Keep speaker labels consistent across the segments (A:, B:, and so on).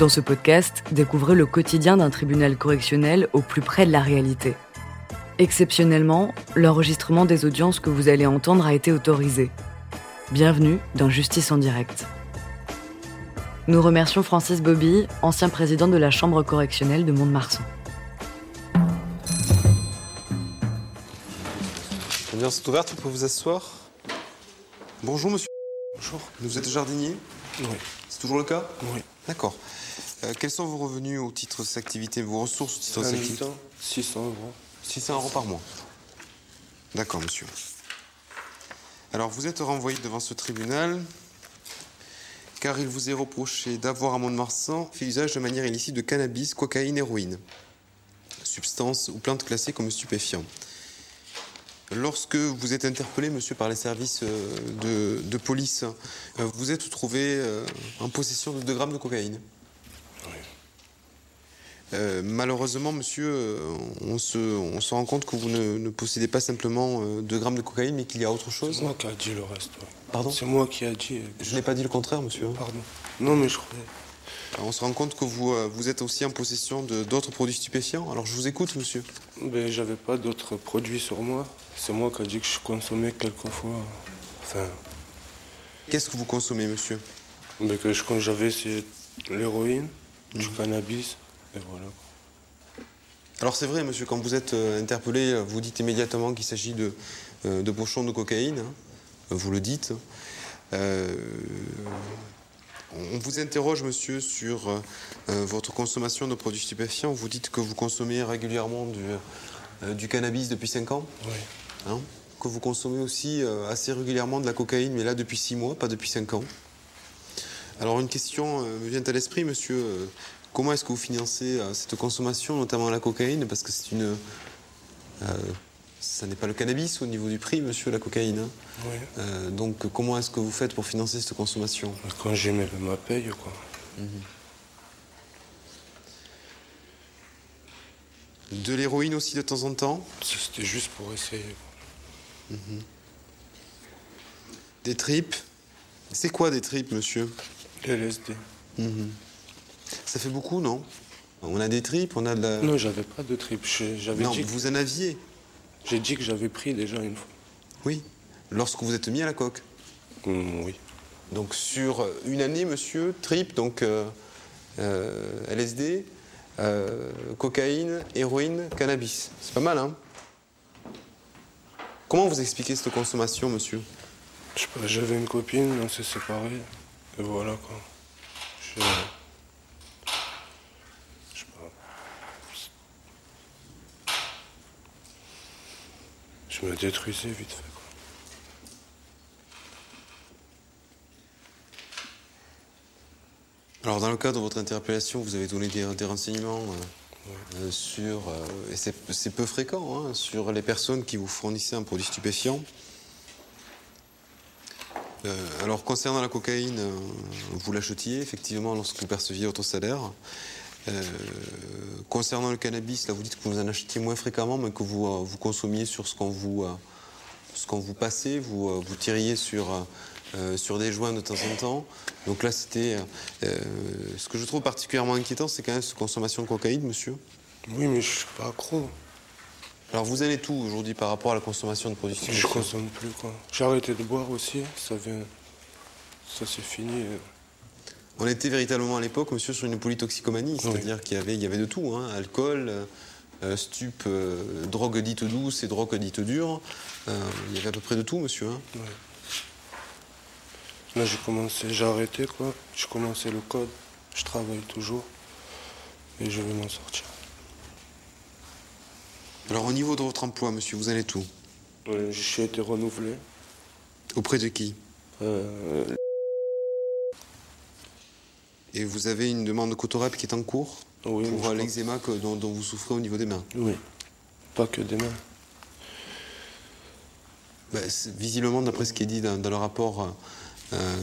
A: Dans ce podcast, découvrez le quotidien d'un tribunal correctionnel au plus près de la réalité. Exceptionnellement, l'enregistrement des audiences que vous allez entendre a été autorisé. Bienvenue dans Justice en direct. Nous remercions Francis Bobby, ancien président de la Chambre correctionnelle de Mont-de-Marsan.
B: L'audience est ouverte, vous pouvez vous asseoir. Bonjour monsieur. Bonjour. Vous êtes jardinier?
C: Oui.
B: C'est toujours le cas?
C: Oui.
B: D'accord. Euh, quels sont vos revenus au titre de cette activité, vos ressources au titre de cette activité
C: habitant, 600 euros.
B: 600 euros par mois. D'accord, monsieur. Alors, vous êtes renvoyé devant ce tribunal car il vous est reproché d'avoir à Mont-de-Marsan fait usage de manière illicite de cannabis, cocaïne, héroïne, substances ou plantes classées comme stupéfiants. Lorsque vous êtes interpellé, monsieur, par les services euh, de, de police, euh, vous êtes trouvé en possession de 2 grammes de cocaïne.
C: Oui.
B: Euh, malheureusement, monsieur, euh, on se, on se rend compte que vous ne, ne possédez pas simplement euh, 2 grammes de cocaïne, mais qu'il y a autre chose.
C: C'est moi qui a dit le reste.
B: Pardon
C: C'est moi qui a dit. euh,
B: Je n'ai pas dit le contraire, monsieur.
C: Pardon. Non, mais je croyais.
B: Alors, on se rend compte que vous, euh, vous êtes aussi en possession de- d'autres produits stupéfiants. Alors, je vous écoute, monsieur.
C: Ben, j'avais pas d'autres produits sur moi. C'est moi qui a dit que je consommais quelquefois. Enfin,
B: Qu'est-ce que vous consommez, monsieur?
C: Ben, que j'avais, c'est l'héroïne, du cannabis, et voilà.
B: Alors, c'est vrai, monsieur, quand vous êtes euh, interpellé, vous dites immédiatement qu'il s'agit de, euh, de pochons de cocaïne. hein. Vous le dites. Euh, on vous interroge, monsieur, sur euh, votre consommation de produits stupéfiants. Vous dites que vous consommez régulièrement du, euh, du cannabis depuis 5 ans.
C: Oui.
B: hein, que vous consommez aussi assez régulièrement de la cocaïne, mais là depuis 6 mois, pas depuis 5 ans. Alors une question euh, me vient à l'esprit, monsieur. Euh, comment est-ce que vous financez euh, cette consommation, notamment la cocaïne? Parce que c'est une... euh, ça n'est pas le cannabis au niveau du prix, monsieur, la cocaïne. hein.
C: Oui.
B: Euh, donc comment est-ce que vous faites pour financer cette consommation?
C: Quand j'aimais ma paye, quoi.
B: De l'héroïne aussi de temps en temps?
C: C'était juste pour essayer.
B: Des tripes? C'est quoi des tripes, monsieur?
C: LSD.
B: Ça fait beaucoup, non? On a des tripes, on a de la...
C: Non, j'avais pas de trip. Je- J'avais
B: non,
C: dit, que-
B: vous en aviez
C: j'ai dit que j'avais pris déjà une fois.
B: Oui. Lorsque vous êtes mis à la coque.
C: Mm, oui.
B: Donc sur une année, monsieur, trip, donc euh, euh, LSD, euh, cocaïne, héroïne, cannabis. C'est pas mal, hein? Comment vous expliquez cette consommation, monsieur?
C: Je sais pas, j'avais une copine, on s'est séparés. Et voilà quoi. Je. Je sais pas. Je me détruisais vite fait quoi.
B: Alors dans le cadre de votre interpellation, vous avez donné des, des renseignements euh, euh, sur, euh, et c'est c'est peu fréquent, hein, sur les personnes qui vous fournissaient un produit stupéfiant. Euh, alors concernant la cocaïne, euh, vous l'achetiez effectivement lorsque vous perceviez votre salaire. Euh, concernant le cannabis, là vous dites que vous en achetiez moins fréquemment, mais que vous, vous consommiez sur ce qu'on vous, ce qu'on vous passait, vous, vous tiriez sur, sur des joints de temps en temps. Donc là c'était... ce que je trouve particulièrement inquiétant, c'est quand même cette consommation de cocaïne, monsieur.
C: Oui, mais je suis pas accro.
B: Alors vous allez tout aujourd'hui par rapport à la consommation de produits
C: Je consomme plus quoi. J'ai arrêté de boire aussi, ça vient. Ça c'est fini. euh.
B: On était véritablement à l'époque, monsieur, sur une polytoxicomanie, c'est-à-dire qu'il y avait, il y avait de tout, hein, alcool, euh, euh, stup, euh, drogue dite douce et drogue dite dure. Euh, il y avait à peu près de tout, monsieur. hein.
C: Là j'ai commencé, j'ai arrêté quoi. J'ai commencé le code, je travaille toujours. Et je vais m'en sortir.
B: Alors au niveau de votre emploi, monsieur, vous allez tout.
C: J'ai été renouvelé.
B: Auprès de qui
C: Euh,
B: Et vous avez une demande de cotorep qui est en cours
C: oui,
B: pour l'eczéma dont, dont vous souffrez au niveau des mains.
C: Oui. Pas que des mains.
B: Bah, visiblement, d'après ce qui est dit dans, dans le rapport euh,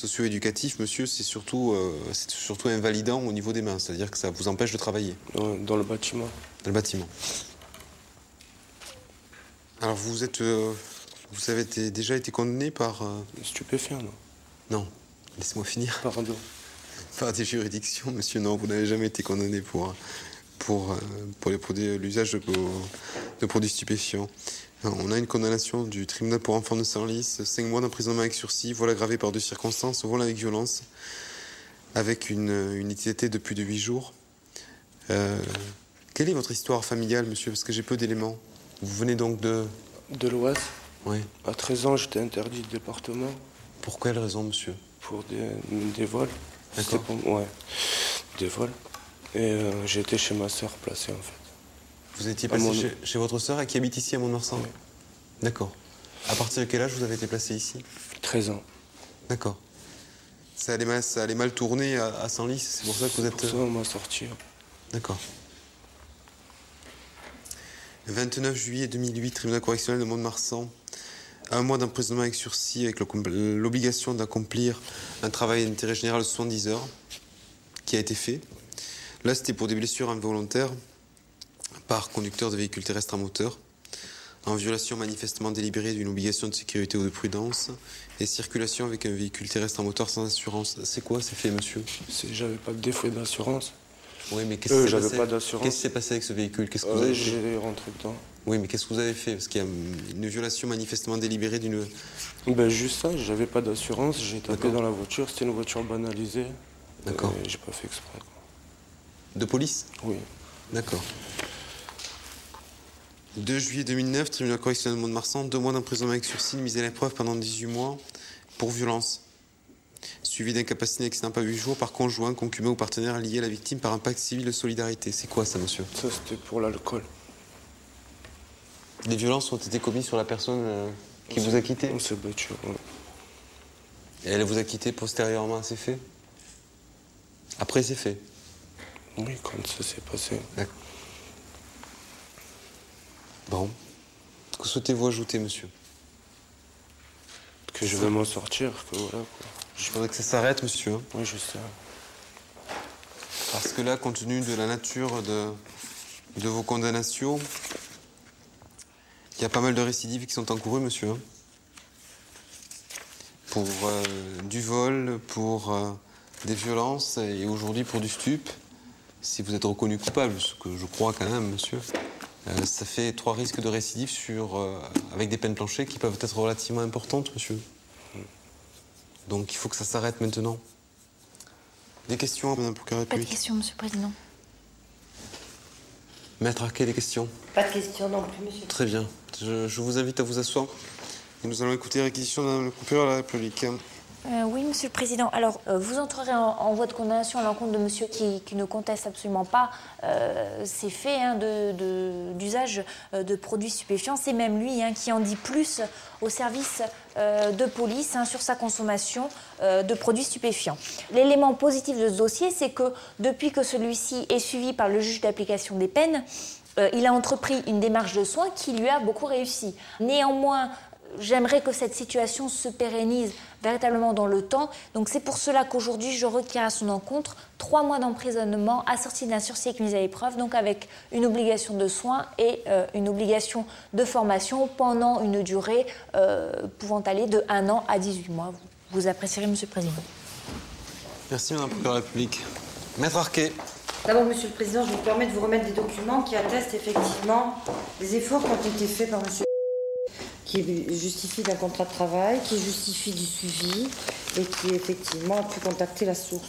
B: socio-éducatif, monsieur, c'est surtout, euh, c'est surtout invalidant au niveau des mains, c'est-à-dire que ça vous empêche de travailler
C: Dans, dans le bâtiment.
B: dans le bâtiment. Alors vous êtes, euh, vous avez été- déjà été condamné par, euh,
C: Stupéfiant, non?
B: Non, laissez-moi finir.
C: Pardon.
B: par des juridictions, monsieur. Non, vous n'avez jamais été condamné pour, pour, pour l'usage de, de, produits stupéfiants. On a une condamnation du tribunal pour enfants de Senlis, 5 mois d'emprisonnement avec sursis, vol aggravé par deux circonstances, vol avec violence, avec une, une de plus de 8 jours. Euh, quelle est votre histoire familiale, monsieur? Parce que j'ai peu d'éléments. Vous venez donc de...
C: De l'Ouest.
B: Oui.
C: À 13 ans, j'étais interdit de département.
B: Pour quelle raison, monsieur?
C: Pour des, des vols.
B: D'accord.
C: Ouais, des vols. Et euh, j'étais chez ma sœur placée, en fait.
B: Vous étiez placé chez, votre sœur qui habite ici à Mont-de-Marsan
C: Oui.
B: D'accord. À partir de quel âge vous avez été placé ici?
C: 13 ans.
B: D'accord. Ça allait mal, ça allait mal tourner à, à Senlis, c'est pour ça que vous êtes...
C: Pour ça, on m'a sorti.
B: D'accord. 29 juillet 2008, tribunal correctionnel de Mont-de-Marsan. Un mois d'emprisonnement avec sursis, avec l'obligation d'accomplir un travail d'intérêt général de 70 heures, qui a été fait. Là, c'était pour des blessures involontaires par conducteur de véhicules terrestres à moteur, en violation manifestement délibérée d'une obligation de sécurité ou de prudence, et circulation avec un véhicule terrestre à moteur sans assurance. C'est quoi ces faits, monsieur?
C: J'avais pas de défaut d'assurance.
B: Oui, mais qu'est-ce qui
C: s'est passé
B: Qu'est-ce qui s'est passé avec ce véhicule? Qu'est-ce que vous
C: euh,
B: avez
C: J'ai rentré dedans.
B: Oui, mais qu'est-ce que vous avez fait? Parce qu'il y a une violation manifestement délibérée d'une.
C: Ben juste ça, j'avais pas d'assurance, j'ai tapé dans la voiture, c'était une voiture banalisée.
B: D'accord.
C: J'ai pas fait exprès.
B: De police?
C: Oui.
B: D'accord. 2 juillet 2009, tribunal correctionnel de Mont-de-Marsan, deux mois d'emprisonnement avec sursis, mise à l'épreuve pendant 18 mois pour violence suivi d'incapacité d'accident pas 8 jours par conjoint, concubin ou partenaire lié à la victime par un pacte civil de solidarité. C'est quoi ça, monsieur?
C: Ça, c'était pour l'alcool.
B: Les violences ont été commises sur la personne euh, qui vous a quitté?
C: On s'est battu,
B: Et elle vous a quitté postérieurement à ces faits? Après ces faits?
C: Oui, quand ça s'est passé.
B: D'accord. Bon. Que souhaitez-vous ajouter, monsieur?
C: Que je vais m'en sortir, que voilà, quoi.
B: Je voudrais que ça s'arrête, monsieur. Hein.
C: Oui, je sais.
B: Parce que là, compte tenu de la nature de, de vos condamnations, il y a pas mal de récidives qui sont encourues, monsieur. Hein. Pour euh, du vol, pour euh, des violences et aujourd'hui pour du stup. Si vous êtes reconnu coupable, ce que je crois quand même, monsieur, euh, ça fait trois risques de récidive sur, avec des peines planchées qui peuvent être relativement importantes, monsieur. Donc il faut que ça s'arrête maintenant. Des questions, Madame Procureur
D: Pas de questions, Monsieur le Président.
B: Maître Arquet, des questions
E: Pas de questions non plus, Monsieur.
B: Très bien. Je, vous invite à vous asseoir. Et nous allons écouter la réquisition de Madame le Procureur de la République.
D: Euh, oui, Monsieur le Président. Alors, euh, vous entrerez en, voie de condamnation à l'encontre de Monsieur qui, ne conteste absolument pas euh, ces faits hein, d'usage de, produits stupéfiants. C'est même lui hein, qui en dit plus au service de police hein, sur sa consommation de produits stupéfiants. L'élément positif de ce dossier, c'est que depuis que celui-ci est suivi par le juge d'application des peines, il a entrepris une démarche de soins qui lui a beaucoup réussi. Néanmoins, j'aimerais que cette situation se pérennise véritablement dans le temps. Donc c'est pour cela qu'aujourd'hui, je requiers à son encontre trois mois d'emprisonnement assorti d'un sursis avec mise à l'épreuve, donc avec une obligation de soins et euh, une obligation de formation pendant une durée euh, pouvant aller de 1 an à 18 mois. Vous, apprécierez, Monsieur le Président.
B: Merci, Madame la Procureur de la République. Maître Arquet.
E: D'abord, Monsieur le Président, je vous permets de vous remettre des documents qui attestent effectivement les efforts qui ont été faits par Monsieur qui justifie d'un contrat de travail, qui justifie du suivi et qui effectivement a pu contacter la source.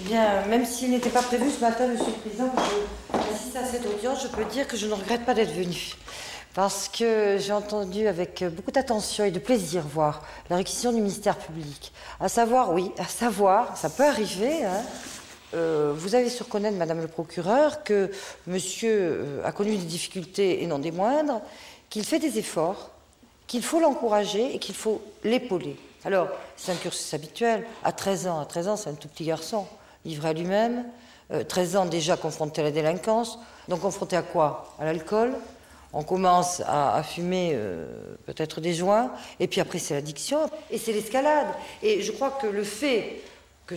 E: Eh bien, même s'il n'était pas prévu ce matin, Monsieur le Président, que je à cette audience, je peux dire que je ne regrette pas d'être venu. Parce que j'ai entendu avec beaucoup d'attention et de plaisir voir la réquisition du ministère public. À savoir, oui, à savoir, ça peut arriver, hein, euh, vous avez sur connaître, Madame le procureur, que monsieur euh, a connu des difficultés et non des moindres, qu'il fait des efforts, qu'il faut l'encourager et qu'il faut l'épauler. Alors, c'est un cursus habituel. À 13 ans, à 13 ans, c'est un tout petit garçon, livré à lui-même. 13 euh, ans déjà confronté à la délinquance. Donc confronté à quoi? À l'alcool. On commence à, fumer euh, peut-être des joints. Et puis après, c'est l'addiction. Et c'est l'escalade. Et je crois que le fait que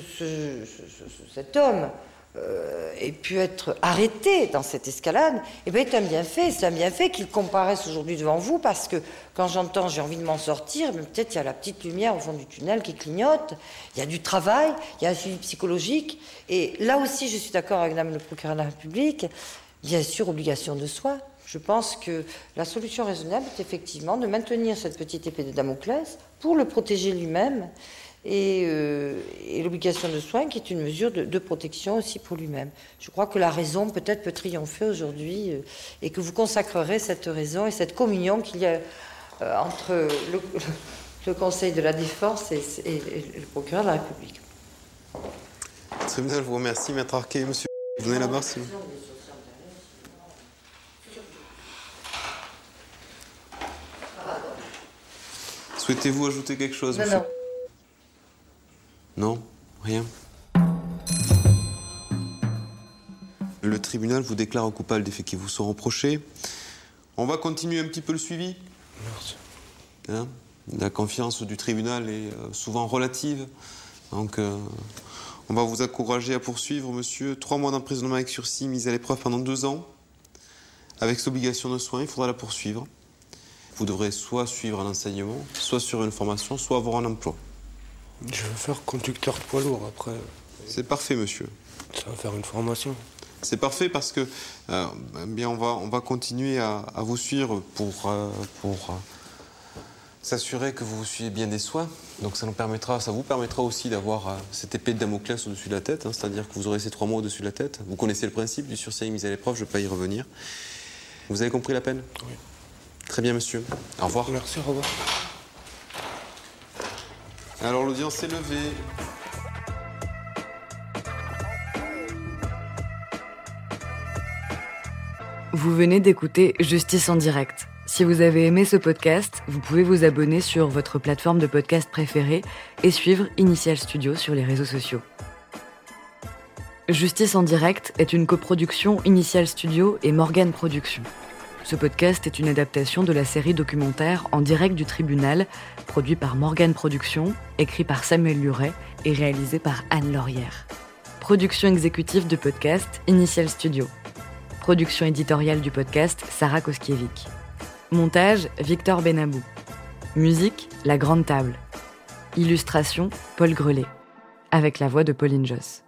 E: cet homme euh, ait pu être arrêté dans cette escalade, eh bien, est un bienfait. C'est un bienfait qu'il comparaisse aujourd'hui devant vous, parce que quand j'entends j'ai envie de m'en sortir, peut-être il y a la petite lumière au fond du tunnel qui clignote, il y a du travail, il y a un suivi psychologique. Et là aussi, je suis d'accord avec Madame le procureur de la République, bien sûr, obligation de soins. Je pense que la solution raisonnable est effectivement de maintenir cette petite épée de Damoclès pour le protéger lui-même euh, et, l'obligation de soins qui est une mesure de, protection aussi pour lui-même. Je crois que la raison peut-être peut triompher aujourd'hui euh, et que vous consacrerez cette raison et cette communion qu'il y a euh, entre le, Conseil de la Défense et, le procureur de la République.
B: Le tribunal vous remercie, Maître Arquet. Monsieur, vous venez là-bas Souhaitez-vous ajouter quelque chose
E: Non, non.
B: Non Rien Le tribunal vous déclare coupable des faits qui vous sont reprochés. On va continuer un petit peu le suivi.
C: Merci.
B: Hein La confiance du tribunal est euh, souvent relative. Donc, euh, on va vous encourager à poursuivre, monsieur. Trois mois d'emprisonnement avec sursis, mise à l'épreuve pendant deux ans. Avec cette obligation de soins, il faudra la poursuivre vous devrez soit suivre un enseignement, soit sur une formation, soit avoir un emploi.
C: Je veux faire conducteur poids lourd après.
B: C'est parfait, monsieur.
C: Ça va faire une formation.
B: C'est parfait parce que euh, bien on va on va continuer à, vous suivre pour euh, pour euh, s'assurer que vous suivez bien des soins. Donc ça nous permettra, ça vous permettra aussi d'avoir cette épée de Damoclès au-dessus de la tête, hein. c'est-à-dire que vous aurez ces trois mots au-dessus de la tête. Vous connaissez le principe du sursis mis à l'épreuve, je ne vais pas y revenir. Vous avez compris la peine?
C: Oui.
B: Très bien, monsieur. Au revoir.
C: Merci, au revoir.
B: Alors, l'audience est levée.
A: Vous venez d'écouter Justice en direct. Si vous avez aimé ce podcast, vous pouvez vous abonner sur votre plateforme de podcast préférée et suivre Initial Studio sur les réseaux sociaux. Justice en direct est une coproduction Initial Studio et Morgan Productions. Ce podcast est une adaptation de la série documentaire En direct du tribunal, produit par Morgan Productions, écrit par Samuel Luret et réalisé par Anne Laurière. Production exécutive de podcast Initial Studio. Production éditoriale du podcast Sarah Koskiewicz. Montage Victor Benabou. Musique La Grande Table. Illustration Paul Grelet. Avec la voix de Pauline Joss.